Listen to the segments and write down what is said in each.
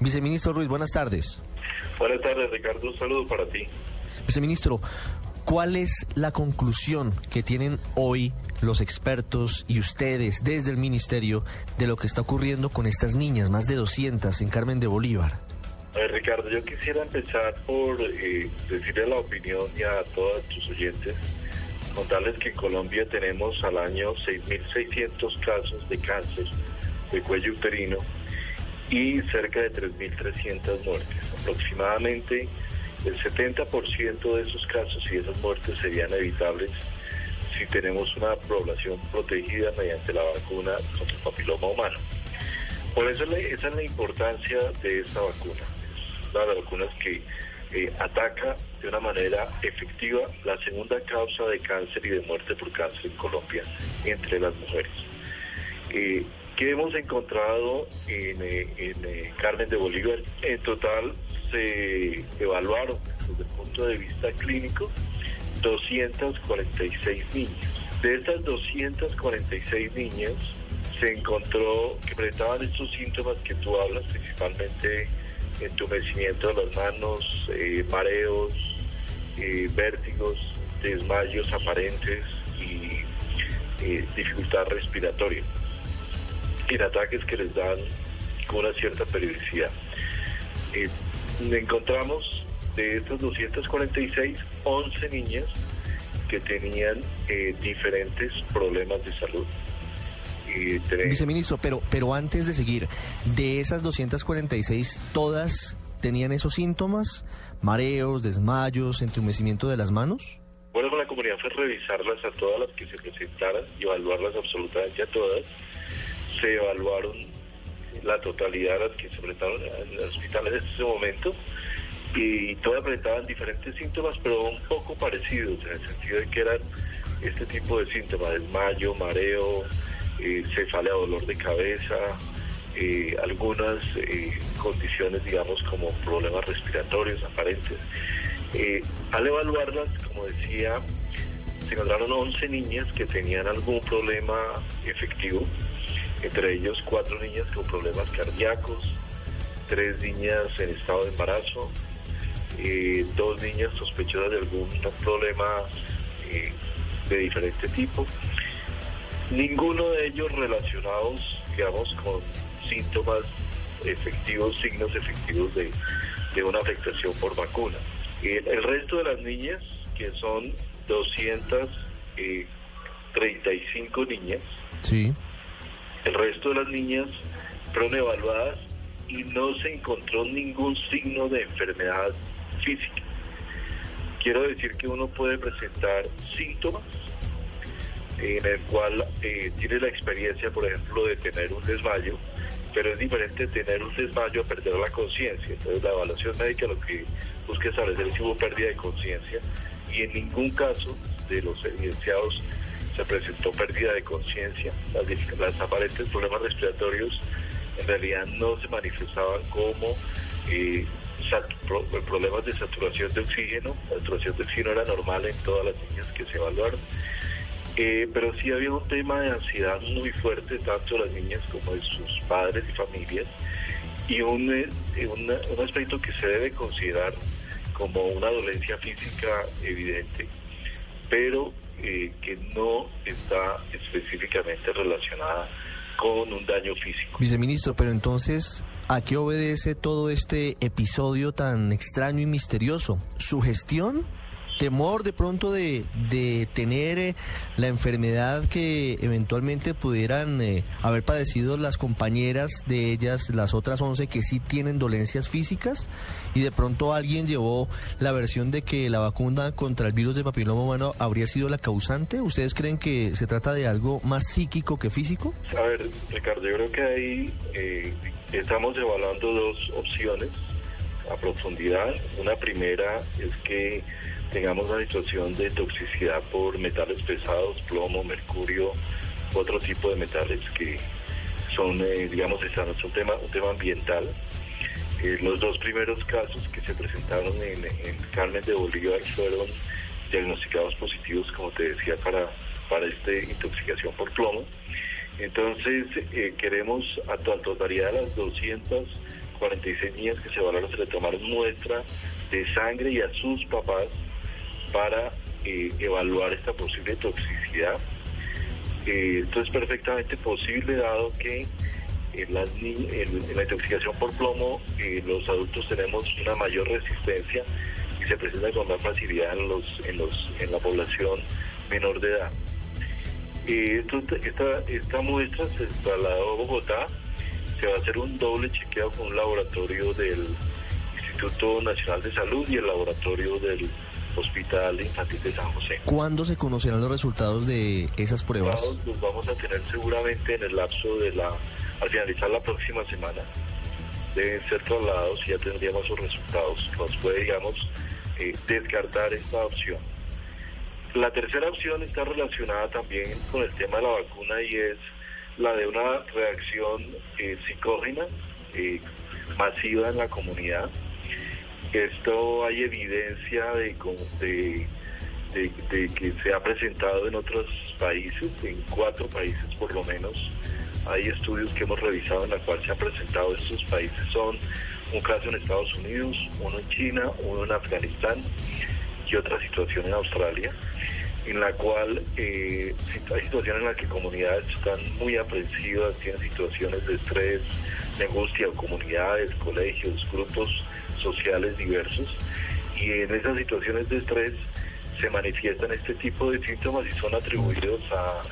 Viceministro Ruiz, buenas tardes. Buenas tardes, Ricardo. Un saludo para ti. Viceministro, ¿cuál es la conclusión que tienen hoy los expertos y ustedes desde el Ministerio de lo que está ocurriendo con estas niñas, más de 200 en Carmen de Bolívar? A ver, Ricardo, yo quisiera empezar por eh, decirle la opinión y a todos tus oyentes, contarles que en Colombia tenemos al año 6.600 casos de cáncer de cuello uterino y cerca de 3.300 muertes. Aproximadamente el 70% de esos casos y esas muertes serían evitables si tenemos una población protegida mediante la vacuna contra el papiloma humano. Por eso esa es la importancia de esta vacuna. Es una de las vacunas que eh, ataca de una manera efectiva la segunda causa de cáncer y de muerte por cáncer en Colombia entre las mujeres. Eh, ¿Qué hemos encontrado en, eh, Carmen de Bolívar? En total se evaluaron desde el punto de vista clínico 246 niñas. De estas 246 niñas se encontró que presentaban estos síntomas que tú hablas, principalmente entumecimiento de las manos, eh, mareos, eh, vértigos, desmayos aparentes y eh, dificultad respiratoria. En ataques que les dan con una cierta periodicidad. encontramos de estos 246, 11 niñas que tenían diferentes problemas de salud. Viceministro, pero, pero antes de seguir, de esas 246, ¿todas tenían esos síntomas? ¿Mareos, desmayos, entumecimiento de las manos? Bueno, la comunidad fue revisarlas a todas las que se presentaran y evaluarlas absolutamente a todas. Se evaluaron la totalidad de las que se presentaron en el hospital en ese momento y todas presentaban diferentes síntomas, pero un poco parecidos, en el sentido de que eran este tipo de síntomas, desmayo, mareo, eh, dolor de cabeza, eh, algunas eh, condiciones, digamos, como problemas respiratorios aparentes. Eh, al evaluarlas, como decía, se encontraron 11 niñas que tenían algún problema efectivo, entre ellos cuatro niñas con problemas cardíacos, tres niñas en estado de embarazo, dos niñas sospechosas de algún problema de diferente tipo Ninguno de ellos relacionados, digamos, con síntomas efectivos, signos efectivos de, una afectación por vacuna. El, el, resto de las niñas, que son 235 niñas, sí. El resto de las niñas fueron evaluadas y no se encontró ningún signo de enfermedad física. Quiero decir que uno puede presentar síntomas en el cual eh, tiene la experiencia, por ejemplo, de tener un desmayo, pero es diferente tener un desmayo a perder la conciencia. Entonces, la evaluación médica lo que busca establecer si hubo pérdida de conciencia y en ningún caso de los evidenciados se presentó pérdida de conciencia. Las, aparentes problemas respiratorios en realidad no se manifestaban como eh, problemas de saturación de oxígeno. La saturación de oxígeno era normal en todas las niñas que se evaluaron. Eh, pero sí había un tema de ansiedad muy fuerte, tanto de las niñas como de sus padres y familias, y un, eh, un aspecto que se debe considerar como una dolencia física evidente, pero eh, que no está específicamente relacionada con un daño físico. Viceministro, pero entonces, ¿a qué obedece todo este episodio tan extraño y misterioso? ¿Su gestión? Temor de pronto de, de tener eh, la enfermedad que eventualmente pudieran eh, haber padecido las compañeras de ellas, las otras 11 que sí tienen dolencias físicas, y de pronto alguien llevó la versión de que la vacuna contra el virus de papiloma humano habría sido la causante. ¿Ustedes creen que se trata de algo más psíquico que físico? A ver, Ricardo, yo creo que ahí eh, estamos evaluando dos opciones a profundidad. Una primera es que tengamos una situación de toxicidad por metales pesados, plomo, mercurio, otro tipo de metales que son, eh, digamos, es un tema, un tema ambiental. Eh, los dos primeros casos que se presentaron en, Carmen de Bolívar fueron diagnosticados positivos, como te decía, para, para esta intoxicación por plomo. Entonces, eh, queremos a totalidad de las 200 46 niñas que se evaluaron se le tomaron muestra de sangre y a sus papás para eh, evaluar esta posible toxicidad. Eh, esto es perfectamente posible dado que en, en, la intoxicación por plomo los adultos tenemos una mayor resistencia y se presenta con más facilidad en, los, en, los, en la población menor de edad. esta, esta muestra se trasladó a Bogotá, se va a hacer un doble chequeo con un laboratorio del Instituto Nacional de Salud y el laboratorio del Hospital Infantil de San José. ¿Cuándo se conocerán los resultados de esas pruebas? Los vamos a tener seguramente en el lapso de la, al finalizar la próxima semana. Deben ser trasladados y ya tendríamos los resultados. Nos puede, digamos, eh, descartar esta opción. La tercera opción está relacionada también con el tema de la vacuna y es la de una reacción eh, psicógena eh, masiva en la comunidad. Esto hay evidencia de, que se ha presentado en otros países, en cuatro países por lo menos. Hay estudios que hemos revisado en los cuales se han presentado estos países. Son un caso en Estados Unidos, uno en China, uno en Afganistán y otra situación en Australia, en la cual eh, hay situaciones en las que comunidades están muy aprensivas, tienen situaciones de estrés, de comunidades, colegios, grupos sociales diversos, y en esas situaciones de estrés se manifiestan este tipo de síntomas y son atribuidos a,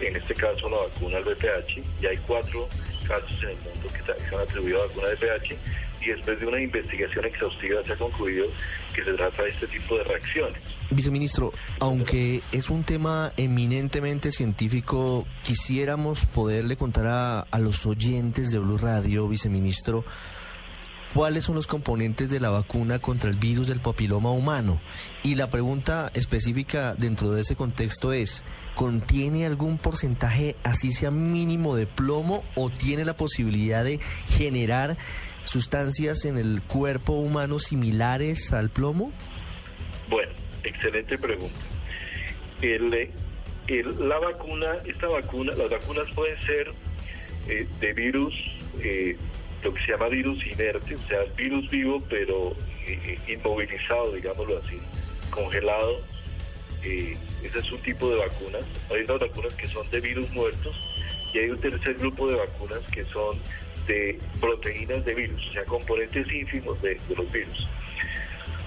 en este caso, la vacuna al BPH, y hay cuatro casos en el mundo que se han atribuido a la vacuna de BPH, y después de una investigación exhaustiva se ha concluido que se trata de este tipo de reacciones. Viceministro, aunque es un tema eminentemente científico, quisiéramos poderle contar a, a los oyentes de Blue Radio, viceministro, cuáles son los componentes de la vacuna contra el virus del papiloma humano. Y la pregunta específica dentro de ese contexto es, ¿contiene algún porcentaje, así sea mínimo, de plomo o tiene la posibilidad de generar sustancias en el cuerpo humano similares al plomo? Bueno, excelente pregunta. El, la vacuna, esta vacuna, las vacunas pueden ser eh, de virus, eh, lo que se llama virus inerte, o sea, virus vivo pero eh, inmovilizado, digámoslo así, congelado. ese es un tipo de vacunas. Hay unas vacunas que son de virus muertos y hay un tercer grupo de vacunas que son de proteínas de virus, o sea, componentes ínfimos de, los virus.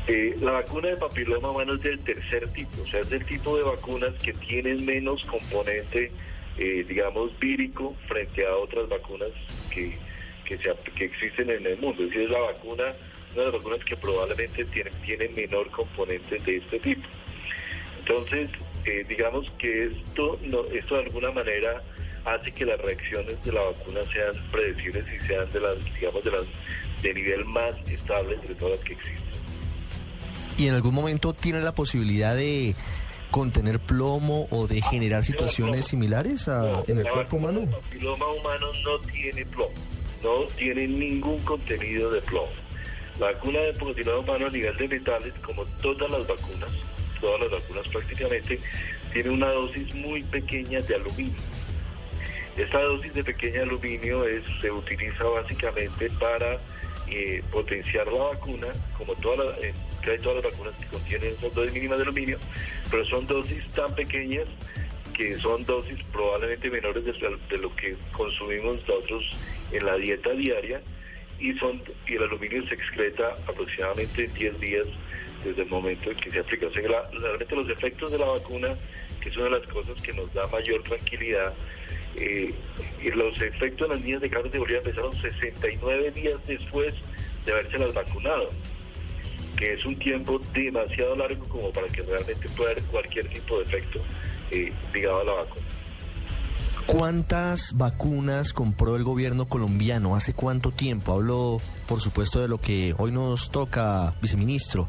Eh, la vacuna de papiloma humano es del tercer tipo, o sea, es del tipo de vacunas que tienen menos componente, eh, digamos, vírico frente a otras vacunas que, que, que existen en el mundo. Es decir, es la vacuna, una de las vacunas que probablemente tiene, tiene menor componente de este tipo. Entonces, eh, digamos que esto, no, esto de alguna manera hace que las reacciones de la vacuna sean predecibles y sean de las, digamos, de las de nivel más estable entre todas las que existen. ¿Y en algún momento tiene la posibilidad de contener plomo o de generar situaciones similares en el cuerpo humano? El papiloma humano no tiene plomo, no tiene ningún contenido de plomo. La vacuna de papiloma humano a nivel de metales, como todas las vacunas, todas las vacunas prácticamente, tiene una dosis muy pequeña de aluminio. Esta dosis de pequeño aluminio es, se utiliza básicamente para eh, potenciar la vacuna, como todas las, eh, todas las vacunas que contienen esas dosis mínimas de aluminio, pero son dosis tan pequeñas que son dosis probablemente menores de, de lo que consumimos nosotros en la dieta diaria y son y el aluminio se excreta aproximadamente en 10 días desde el momento en que se aplica. O sea, realmente los efectos de la vacuna, que es una de las cosas que nos da mayor tranquilidad, eh, los efectos en las niñas de cada categoría empezaron 69 días después de haberse las vacunado, que es un tiempo demasiado largo como para que realmente pueda haber cualquier tipo de efecto eh, ligado a la vacuna. ¿Cuántas vacunas compró el gobierno colombiano? ¿Hace cuánto tiempo? Hablo, por supuesto, de lo que hoy nos toca, viceministro,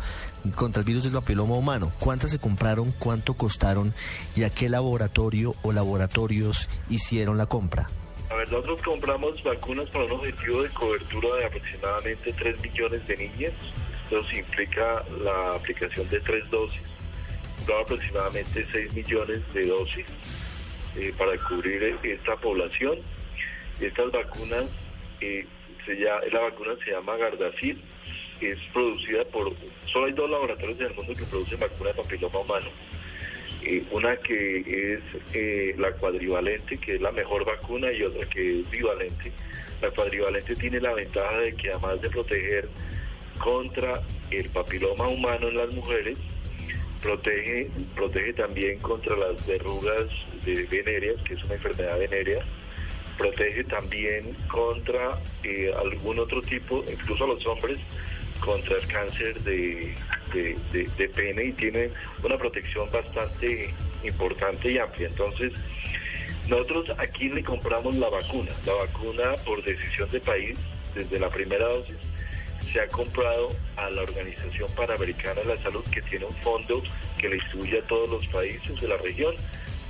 contra el virus del papiloma humano. ¿Cuántas se compraron? ¿Cuánto costaron? ¿Y a qué laboratorio o laboratorios hicieron la compra? A ver, nosotros compramos vacunas para un objetivo de cobertura de aproximadamente 3 millones de niñas. Eso implica la aplicación de tres dosis. aproximadamente 6 millones de dosis eh, para cubrir esta población. Estas vacunas eh, se llama, la vacuna se llama Gardasil, es producida por, solo hay dos laboratorios en el mundo que producen vacuna de papiloma humano. Eh, una que es eh, la cuadrivalente, que es la mejor vacuna, y otra que es bivalente. La cuadrivalente tiene la ventaja de que además de proteger contra el papiloma humano en las mujeres, protege, protege también contra las verrugas de venéreas, que es una enfermedad venérea, protege también contra eh, algún otro tipo, incluso a los hombres, contra el cáncer de, de, pene y tiene una protección bastante importante y amplia. Entonces, nosotros aquí le compramos la vacuna, la vacuna por decisión de país, desde la primera dosis se ha comprado a la Organización Panamericana de la Salud, que tiene un fondo que le distribuye a todos los países de la región.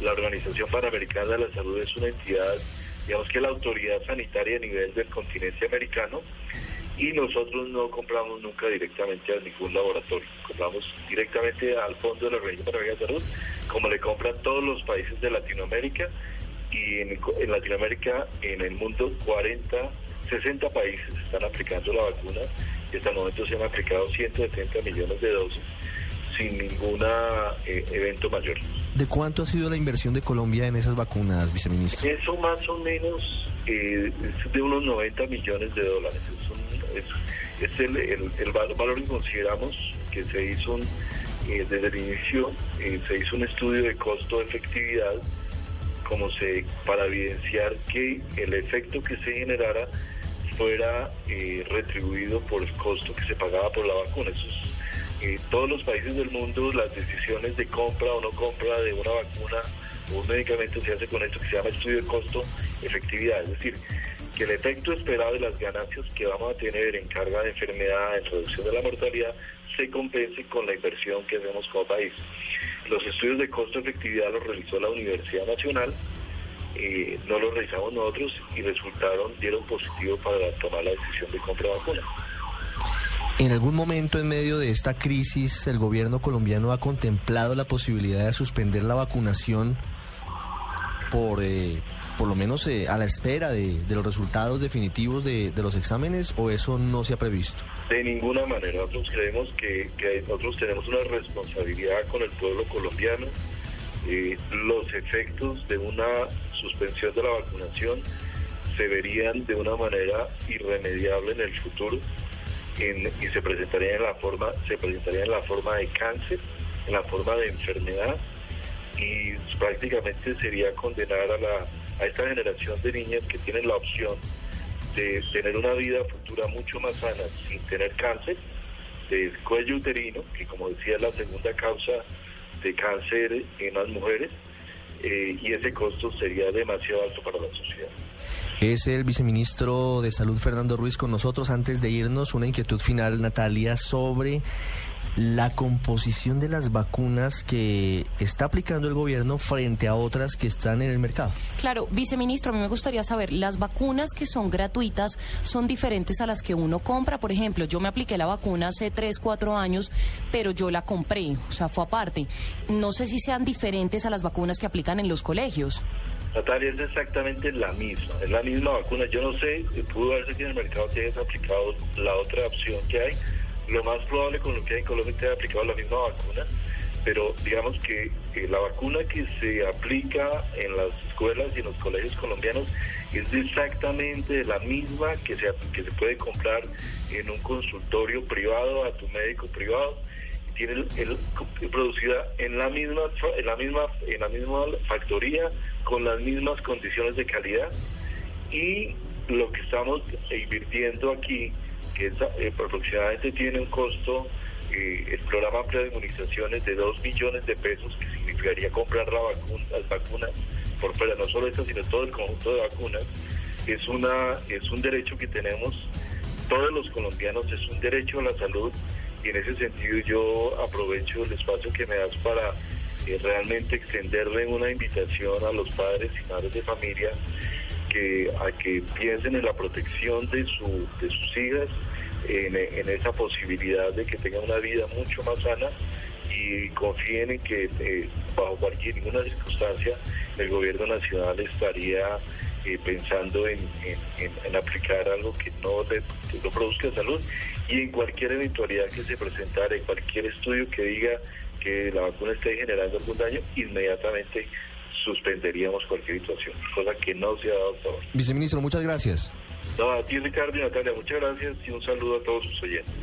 La Organización Panamericana de la Salud es una entidad, digamos que la autoridad sanitaria a nivel del continente americano, y nosotros no compramos nunca directamente a ningún laboratorio, compramos directamente al fondo de la Organización Panamericana de la Salud, como le compran todos los países de Latinoamérica, y en, en Latinoamérica, en el mundo, 40 60 países están aplicando la vacuna y hasta el momento se han aplicado 170 millones de dosis sin ningún eh, evento mayor. ¿De cuánto ha sido la inversión de Colombia en esas vacunas, viceministro? Eso más o menos eh, es de unos 90 millones de dólares. Es, el, el, valor que consideramos que se hizo eh, desde el inicio, se hizo un estudio de costo-efectividad como se para evidenciar que el efecto que se generara fuera eh, retribuido por el costo que se pagaba por la vacuna. Eso eh, todos los países del mundo, las decisiones de compra o no compra de una vacuna o un medicamento se hace con esto que se llama estudio de costo-efectividad. Es decir, que el efecto esperado de las ganancias que vamos a tener en carga de enfermedad, en reducción de la mortalidad, se compense con la inversión que hacemos como país. Los estudios de costo-efectividad los realizó la Universidad Nacional eh, no lo realizamos nosotros y resultaron, dieron positivo para tomar la decisión de compra de vacuna. ¿En algún momento en medio de esta crisis el gobierno colombiano ha contemplado la posibilidad de suspender la vacunación por, eh, por lo menos eh, a la espera de, los resultados definitivos de, los exámenes o eso no se ha previsto? De ninguna manera. Nosotros creemos que, nosotros tenemos una responsabilidad con el pueblo colombiano. los efectos de una suspensión de la vacunación se verían de una manera irremediable en el futuro y se presentarían en la forma se presentaría en la forma de cáncer, en la forma de enfermedad y prácticamente sería condenar a la a esta generación de niñas que tienen la opción de tener una vida futura mucho más sana sin tener cáncer del cuello uterino, que como decía es la segunda causa de cáncer en las mujeres, eh, y ese costo sería demasiado alto para la sociedad. Es el viceministro de Salud Fernando Ruiz con nosotros. Antes de irnos, una inquietud final, Natalia, sobre la composición de las vacunas que está aplicando el gobierno frente a otras que están en el mercado. Claro, viceministro, a mí me gustaría saber, las vacunas que son gratuitas son diferentes a las que uno compra. Por ejemplo, yo me apliqué la vacuna hace 3, 4 años, pero yo la compré, o sea, fue aparte. No sé si sean diferentes a las vacunas que aplican en los colegios. Natalia, es exactamente la misma, es la misma vacuna. Yo no sé, pudo verse que en el mercado te hayas aplicado la otra opción que hay, lo más probable con lo que hay en Colombia te haya aplicado la misma vacuna, pero digamos que la vacuna que se aplica en las escuelas y en los colegios colombianos es exactamente la misma que se, que se puede comprar en un consultorio privado, a tu médico privado, tiene el, producida en la misma en la misma en la misma factoría con las mismas condiciones de calidad. Y lo que estamos invirtiendo aquí que eh, aproximadamente tiene un costo, eh, el programa amplio de inmunizaciones de 2 millones de pesos, que significaría comprar la vacuna, las vacunas por fuera, no solo esta, sino todo el conjunto de vacunas, es, una, es un derecho que tenemos. Todos los colombianos, es un derecho a la salud y en ese sentido yo aprovecho el espacio que me das para eh, realmente extenderle una invitación a los padres y madres de familia a que piensen en la protección de, su, de sus hijas, en, esa posibilidad de que tengan una vida mucho más sana y confíen en que eh, bajo cualquier ninguna circunstancia el gobierno nacional estaría eh, pensando en, aplicar algo que no, le, no produzca salud y en cualquier eventualidad que se presentara, en cualquier estudio que diga que la vacuna esté generando algún daño, inmediatamente suspenderíamos cualquier situación, cosa que no se ha dado hasta ahora. Viceministro, muchas gracias. No, a ti Ricardo y Natalia, muchas gracias y un saludo a todos sus oyentes.